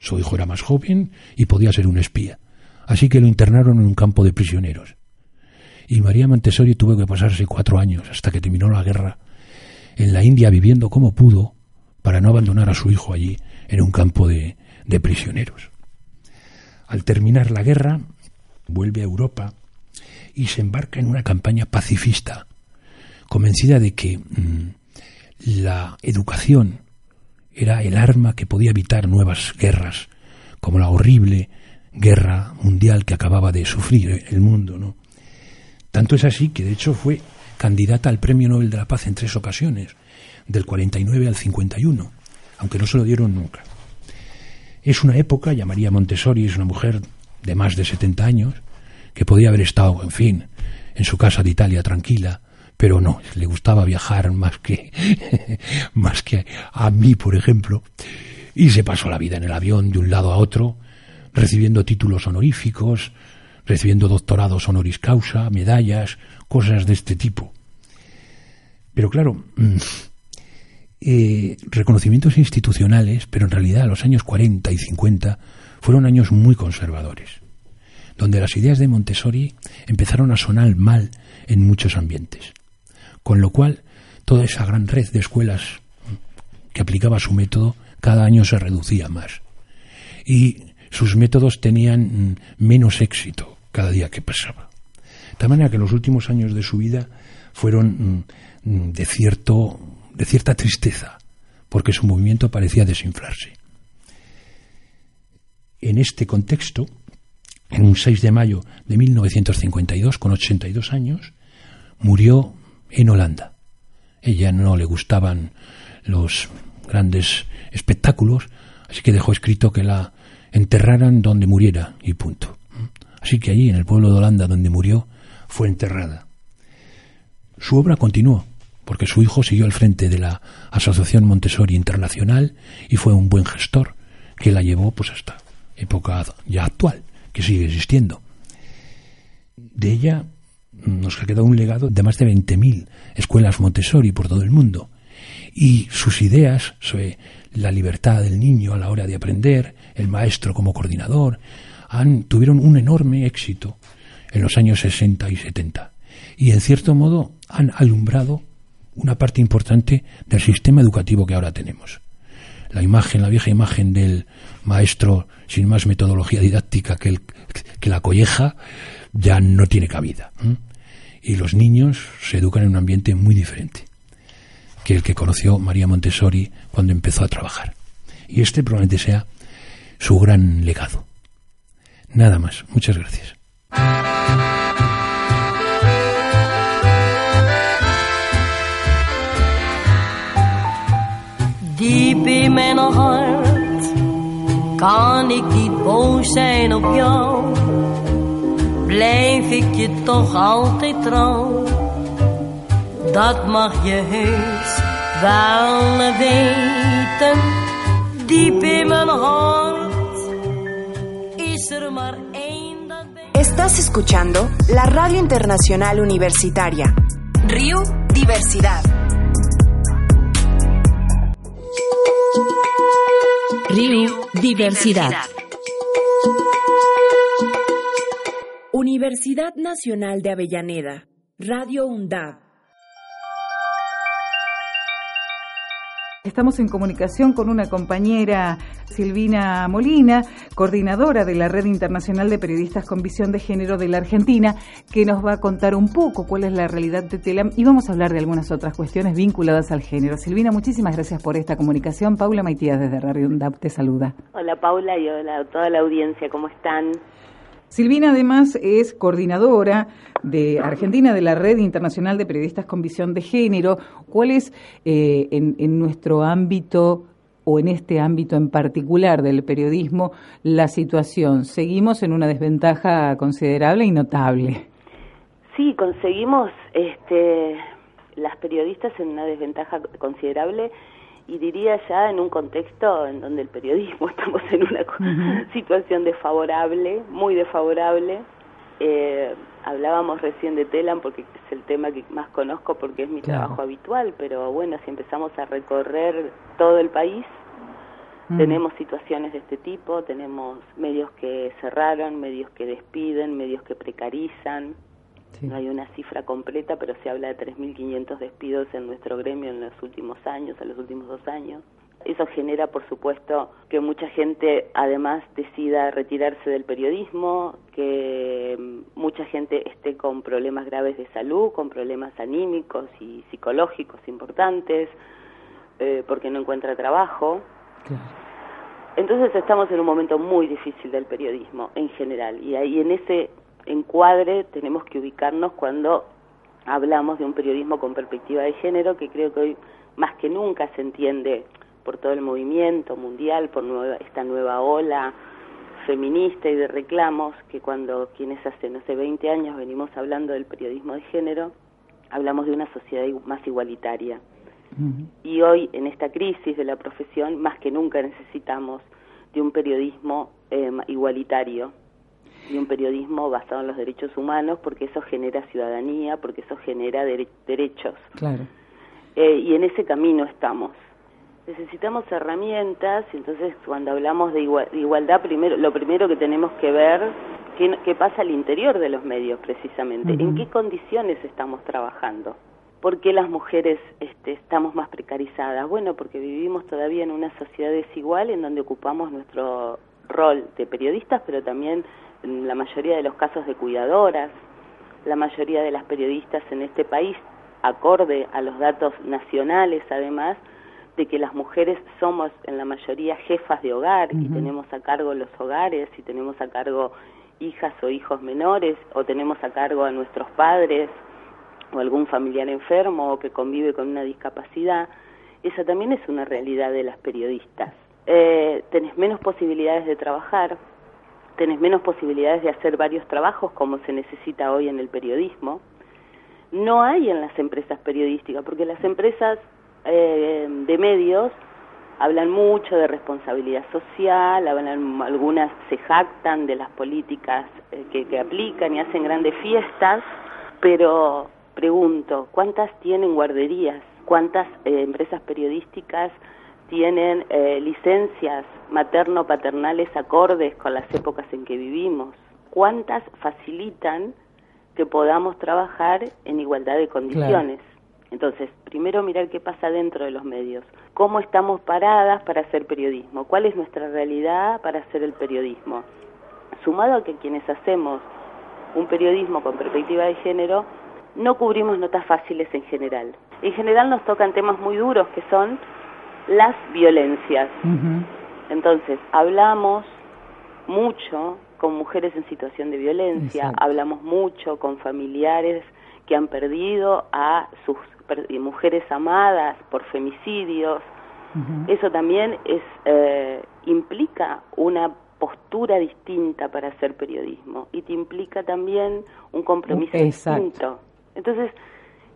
Su hijo era más joven y podía ser un espía. Así que lo internaron en un campo de prisioneros. Y María Montessori tuvo que pasarse cuatro años hasta que terminó la guerra en la India viviendo como pudo para no abandonar a su hijo allí en un campo de, de prisioneros. Al terminar la guerra, vuelve a Europa y se embarca en una campaña pacifista, convencida de que mm, la educación era el arma que podía evitar nuevas guerras, como la horrible guerra mundial que acababa de sufrir el mundo, ¿no? Tanto es así que de hecho fue candidata al Premio Nobel de la Paz en tres ocasiones, del 49 al 51, aunque no se lo dieron nunca. Es una época, ya María Montessori es una mujer de más de 70 años, que podía haber estado, en fin, en su casa de Italia tranquila, pero no, le gustaba viajar más que <laughs> más que a mí, por ejemplo, y se pasó la vida en el avión de un lado a otro, recibiendo títulos honoríficos, recibiendo doctorados honoris causa, medallas, cosas de este tipo. Pero claro, mm, eh, reconocimientos institucionales, pero en realidad los años 40 y 50 fueron años muy conservadores, donde las ideas de Montessori empezaron a sonar mal en muchos ambientes. Con lo cual, toda esa gran red de escuelas que aplicaba su método cada año se reducía más. Y sus métodos tenían menos éxito cada día que pasaba. De manera que los últimos años de su vida fueron mm, de, cierto, de cierta tristeza, porque su movimiento parecía desinflarse. En este contexto, en un 6 de mayo de 1952, con 82 años, murió en Holanda. Ella no le gustaban los grandes espectáculos, así que dejó escrito que la enterraran donde muriera y punto. Así que allí, en el pueblo de Holanda donde murió, fue enterrada. Su obra continuó, porque su hijo siguió al frente de la Asociación Montessori Internacional y fue un buen gestor que la llevó pues hasta época ya actual, que sigue existiendo. De ella nos ha quedado un legado de más de 20.000 escuelas Montessori por todo el mundo. Y sus ideas sobre la libertad del niño a la hora de aprender, el maestro como coordinador, han, tuvieron un enorme éxito en los años 60 y 70. Y en cierto modo han alumbrado una parte importante del sistema educativo que ahora tenemos. La imagen, la vieja imagen del maestro sin más metodología didáctica que, el, que la colleja, ya no tiene cabida y los niños se educan en un ambiente muy diferente que el que conoció María Montessori cuando empezó a trabajar. Y este probablemente sea su gran legado. Nada más. Muchas gracias. Diep in mijn hart kan ik niet boos zijn op jou blijf ik je toch altijd trouw. Dat mag je heus wel weten. Diep in mijn hart is er maar één dat Estás escuchando la Radio Internacional Universitaria. Río Diversidad. Río Diversidad. Universidad Nacional de Avellaneda, Radio UNDAD. Estamos en comunicación con una compañera, Silvina Molina, coordinadora de la Red Internacional de Periodistas con Visión de Género de la Argentina, que nos va a contar un poco cuál es la realidad de TELAM y vamos a hablar de algunas otras cuestiones vinculadas al género. Silvina, muchísimas gracias por esta comunicación. Paula Maitías desde Radio UNDAP te saluda. Hola Paula y hola a toda la audiencia, ¿cómo están? Silvina además es coordinadora de Argentina de la Red Internacional de Periodistas con Visión de Género. ¿Cuál es eh, en, nuestro ámbito o en este ámbito en particular del periodismo la situación? ¿Seguimos en una desventaja considerable y notable? Sí, conseguimos este, las periodistas en una desventaja considerable y diría ya en un contexto en donde el periodismo <laughs> estamos en una situación desfavorable, muy desfavorable. Eh, hablábamos recién de Telam porque es el tema que más conozco porque es mi trabajo habitual, pero bueno, si empezamos a recorrer todo el país, tenemos situaciones de este tipo, tenemos medios que cerraron, medios que despiden, medios que precarizan. No hay una cifra completa, pero se habla de 3.500 despidos en nuestro gremio en los últimos años, en los últimos dos años. Eso genera, por supuesto, que mucha gente además decida retirarse del periodismo, que mucha gente esté con problemas graves de salud, con problemas anímicos y psicológicos importantes, eh, porque no encuentra trabajo. Entonces estamos en un momento muy difícil del periodismo en general y ahí en ese encuadre tenemos que ubicarnos cuando hablamos de un periodismo con perspectiva de género que creo que hoy más que nunca se entiende por todo el movimiento mundial, por esta nueva ola feminista y de reclamos, que cuando quienes hace, no sé, 20 años venimos hablando del periodismo de género, hablamos de una sociedad más igualitaria. Y hoy, en esta crisis de la profesión, más que nunca necesitamos de un periodismo eh, igualitario, de un periodismo basado en los derechos humanos, porque eso genera ciudadanía, porque eso genera derechos. Claro. Eh, y en ese camino estamos necesitamos herramientas y entonces cuando hablamos de, igualdad primero lo primero que tenemos que ver qué, qué pasa al interior de los medios precisamente en qué condiciones estamos trabajando ¿Por qué las mujeres este, estamos más precarizadas? Bueno, porque vivimos todavía en una sociedad desigual en donde ocupamos nuestro rol de periodistas, pero también la mayoría de los casos de cuidadoras. La mayoría de las periodistas en este país, acorde a los datos nacionales además, de que las mujeres somos en la mayoría jefas de hogar y tenemos a cargo los hogares y tenemos a cargo hijas o hijos menores o tenemos a cargo a nuestros padres o algún familiar enfermo o que convive con una discapacidad, esa también es una realidad de las periodistas. Eh, tenés menos posibilidades de trabajar, tenés menos posibilidades de hacer varios trabajos como se necesita hoy en el periodismo. No hay en las empresas periodísticas, porque las empresas eh, de medios hablan mucho de responsabilidad social, hablan, algunas se jactan de las políticas eh, que, aplican y hacen grandes fiestas, pero pregunto, ¿cuántas tienen guarderías? ¿Cuántas eh, empresas periodísticas tienen licencias materno-paternales acordes con las épocas en que vivimos? ¿Cuántas facilitan que podamos trabajar en igualdad de condiciones? Entonces, primero mirar qué pasa dentro de los medios, cómo estamos paradas para hacer periodismo, cuál es nuestra realidad para hacer el periodismo. Sumado a que quienes hacemos un periodismo con perspectiva de género, no cubrimos notas fáciles en general. En general nos tocan temas muy duros que son las violencias. Entonces, hablamos mucho con mujeres en situación de violencia, hablamos mucho con familiares que han perdido a sus mujeres amadas por femicidios. Eso también es eh, implica una postura distinta para hacer periodismo y te implica también un compromiso distinto. Entonces,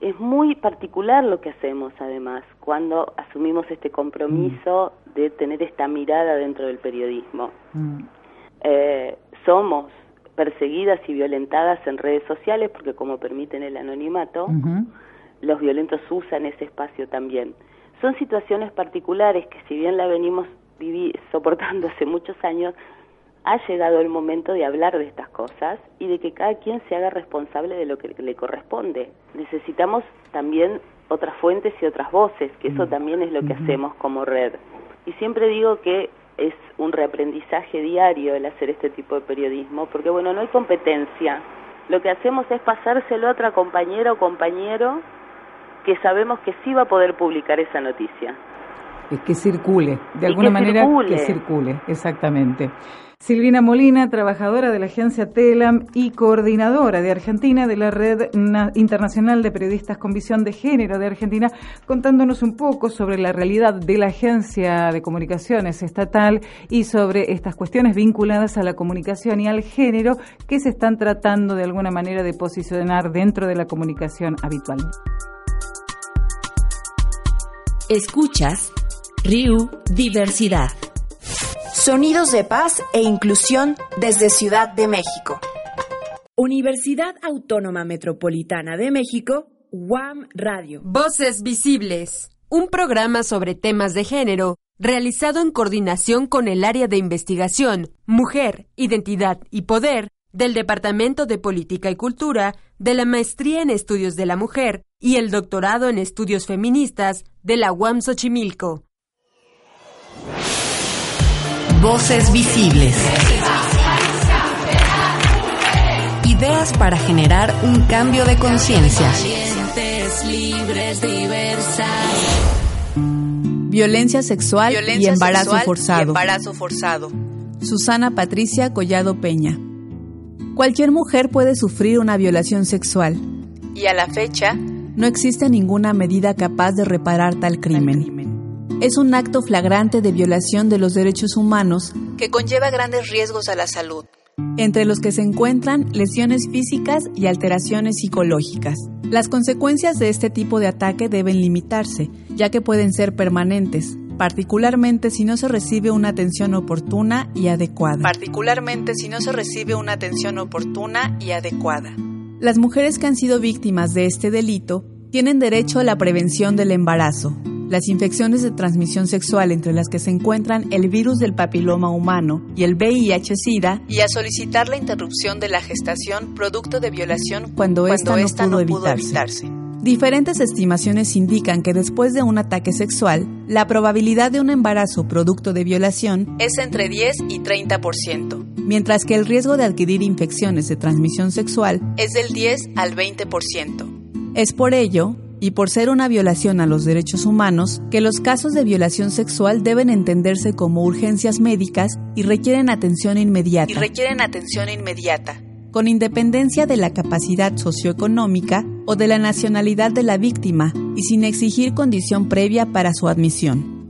es muy particular lo que hacemos además cuando asumimos este compromiso mm. de tener esta mirada dentro del periodismo. Mm. Eh, somos perseguidas y violentadas en redes sociales porque como permiten el anonimato, los violentos usan ese espacio también. Son situaciones particulares que si bien la venimos soportando <laughs> hace muchos años, ha llegado el momento de hablar de estas cosas y de que cada quien se haga responsable de lo que le corresponde. Necesitamos también otras fuentes y otras voces, que eso también es lo que hacemos como red. Y siempre digo que es un reaprendizaje diario el hacer este tipo de periodismo, porque bueno, no hay competencia. Lo que hacemos es pasárselo a otra compañera o compañero que sabemos que sí va a poder publicar esa noticia. Que circule, de alguna manera que circule, exactamente. Silvina Molina, trabajadora de la agencia TELAM y coordinadora de Argentina de la Red Internacional de Periodistas con Visión de Género de Argentina, contándonos un poco sobre la realidad de la agencia de comunicaciones estatal y sobre estas cuestiones vinculadas a la comunicación y al género que se están tratando de alguna manera de posicionar dentro de la comunicación habitual. Escuchas RIU Diversidad. Sonidos de paz e inclusión desde Ciudad de México. Universidad Autónoma Metropolitana de México, UAM Radio. Voces Visibles, un programa sobre temas de género realizado en coordinación con el área de investigación, mujer, identidad y poder del Departamento de Política y Cultura, de la Maestría en Estudios de la Mujer y el Doctorado en Estudios Feministas de la UAM Xochimilco. Voces visibles. Ideas para generar un cambio de conciencia. Violencia sexual, y, embarazo forzado. y embarazo forzado. Susana Patricia Collado Peña. Cualquier mujer puede sufrir una violación sexual. Y a la fecha, no existe ninguna medida capaz de reparar tal crimen. Es un acto flagrante de violación de los derechos humanos que conlleva grandes riesgos a la salud, entre los que se encuentran lesiones físicas y alteraciones psicológicas. Las consecuencias de este tipo de ataque deben limitarse, ya que pueden ser permanentes, particularmente si no se recibe una atención oportuna y adecuada. Particularmente si no se recibe una atención oportuna y adecuada. Las mujeres que han sido víctimas de este delito tienen derecho a la prevención del embarazo, las infecciones de transmisión sexual entre las que se encuentran el virus del papiloma humano y el VIH-Sida y a solicitar la interrupción de la gestación producto de violación cuando, esta, no, pudo, evitarse. Diferentes estimaciones indican que después de un ataque sexual, la probabilidad de un embarazo producto de violación es entre 10 y 30%, mientras que el riesgo de adquirir infecciones de transmisión sexual es del 10 al 20%. Es por ello y por ser una violación a los derechos humanos, que los casos de violación sexual deben entenderse como urgencias médicas y requieren atención inmediata. Y requieren atención inmediata. Con independencia de la capacidad socioeconómica o de la nacionalidad de la víctima y sin exigir condición previa para su admisión.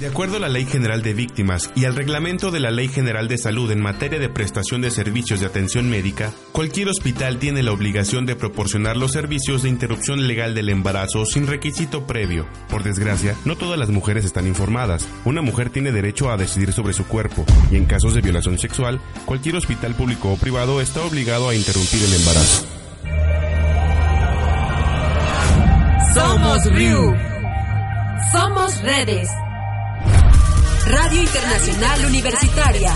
De acuerdo a la Ley General de Víctimas y al reglamento de la Ley General de Salud en materia de prestación de servicios de atención médica, cualquier hospital tiene la obligación de proporcionar los servicios de interrupción legal del embarazo sin requisito previo. Por desgracia, no todas las mujeres están informadas. Una mujer tiene derecho a decidir sobre su cuerpo y en casos de violación sexual, cualquier hospital público o privado está obligado a interrumpir el embarazo. Somos RIU. Somos redes. Radio Internacional Universitaria.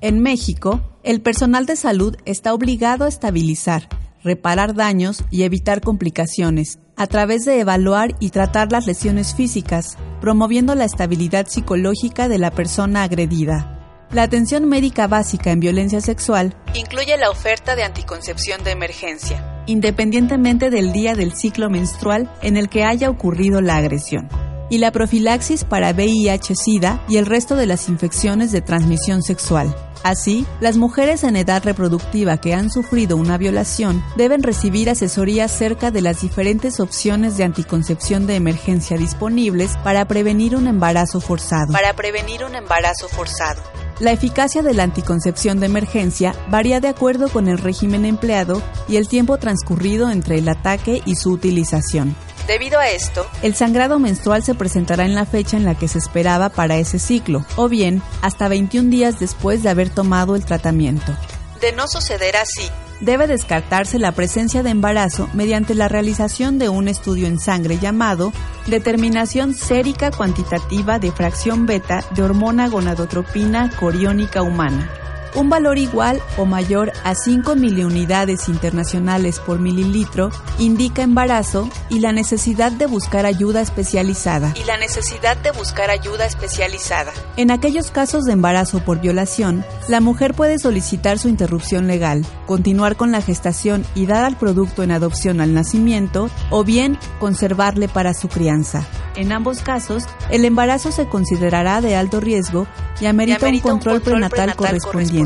En México, el personal de salud está obligado a estabilizar, reparar daños y evitar complicaciones a través de evaluar y tratar las lesiones físicas, promoviendo la estabilidad psicológica de la persona agredida. La atención médica básica en violencia sexual incluye la oferta de anticoncepción de emergencia, independientemente del día del ciclo menstrual en el que haya ocurrido la agresión, y la profilaxis para VIH-Sida y el resto de las infecciones de transmisión sexual. Así, las mujeres en edad reproductiva que han sufrido una violación deben recibir asesoría acerca de las diferentes opciones de anticoncepción de emergencia disponibles para prevenir un embarazo forzado. Para prevenir un embarazo forzado. La eficacia de la anticoncepción de emergencia varía de acuerdo con el régimen empleado y el tiempo transcurrido entre el ataque y su utilización. Debido a esto, el sangrado menstrual se presentará en la fecha en la que se esperaba para ese ciclo, o bien hasta 21 días después de haber tomado el tratamiento. De no suceder así, debe descartarse la presencia de embarazo mediante la realización de un estudio en sangre llamado determinación sérica cuantitativa de fracción beta de hormona gonadotropina coriónica humana un valor igual o mayor a 5 miliunidades internacionales por mililitro indica embarazo y la necesidad de buscar ayuda especializada. Y la necesidad de buscar ayuda especializada. En aquellos casos de embarazo por violación, la mujer puede solicitar su interrupción legal, continuar con la gestación y dar al producto en adopción al nacimiento o bien conservarle para su crianza. En ambos casos, el embarazo se considerará de alto riesgo y amerita, un, control prenatal, correspondiente.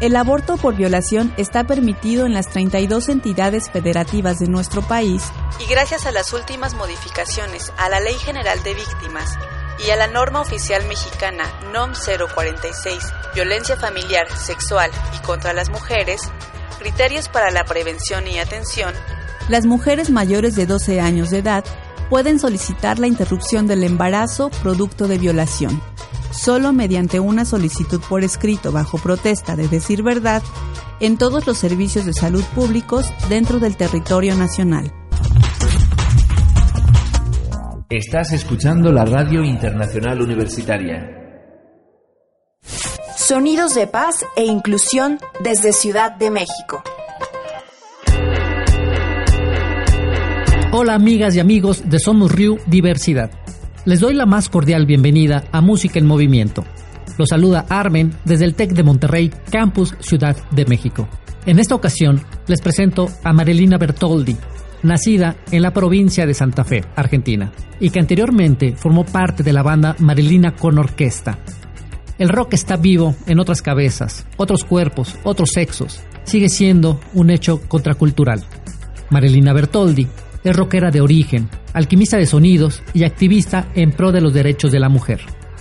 El aborto por violación está permitido en las 32 entidades federativas de nuestro país y gracias a las últimas modificaciones a la Ley General de Víctimas y a la norma oficial mexicana NOM 046, violencia familiar, sexual y contra las mujeres, criterios para la prevención y atención, las mujeres mayores de 12 años de edad pueden solicitar la interrupción del embarazo producto de violación. Solo mediante una solicitud por escrito bajo protesta de decir verdad en todos los servicios de salud públicos dentro del territorio nacional. Estás escuchando la Radio Internacional Universitaria. Sonidos de paz e inclusión desde Ciudad de México. Hola amigas y amigos de Somos Riu Diversidad. Les doy la más cordial bienvenida a Música en Movimiento. Los saluda Armen desde el TEC de Monterrey, Campus Ciudad de México. En esta ocasión les presento a Marilina Bertoldi, nacida en la provincia de Santa Fe, Argentina, y que anteriormente formó parte de la banda Marilina con Orquesta. El rock está vivo en otras cabezas, otros cuerpos, otros sexos. Sigue siendo un hecho contracultural. Marilina Bertoldi es rockera de origen, alquimista de sonidos y activista en pro de los derechos de la mujer.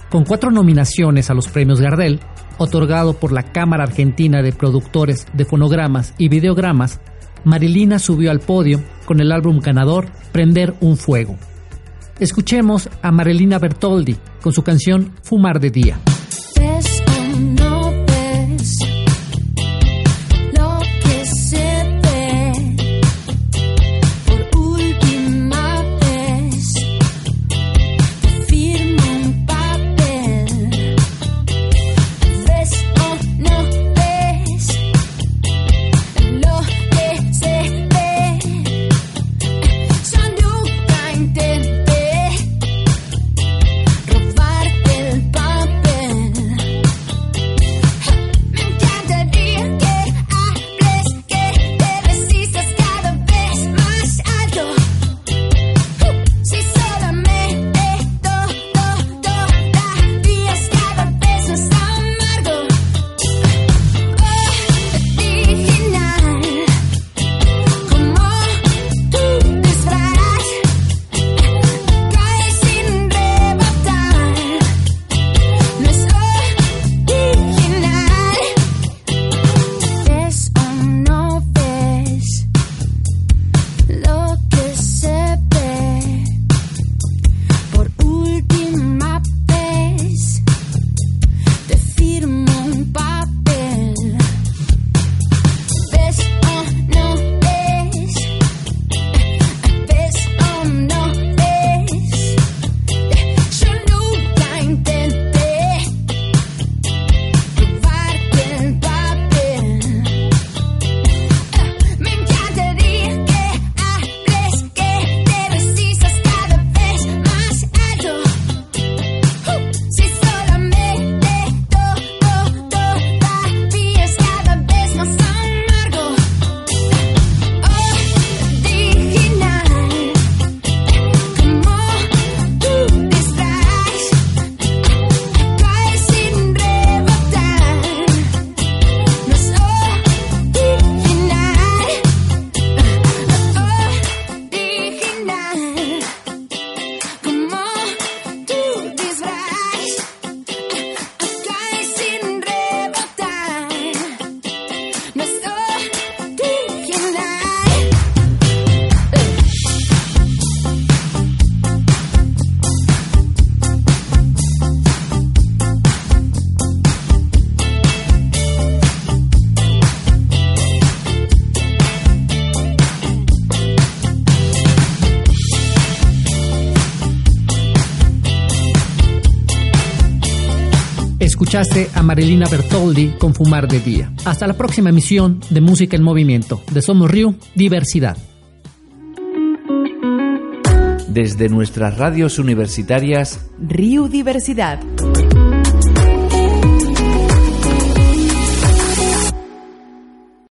Con cuatro nominaciones a los premios Gardel, otorgado por la Cámara Argentina de Productores de Fonogramas y Videogramas, Marilina subió al podio con el álbum ganador Prender un Fuego. Escuchemos a Marilina Bertoldi con su canción Fumar de Día. Escuchaste a Marilina Bertoldi con Fumar de Día. Hasta la próxima emisión de Música en Movimiento de Somos Río Diversidad. Desde nuestras radios universitarias, Río Diversidad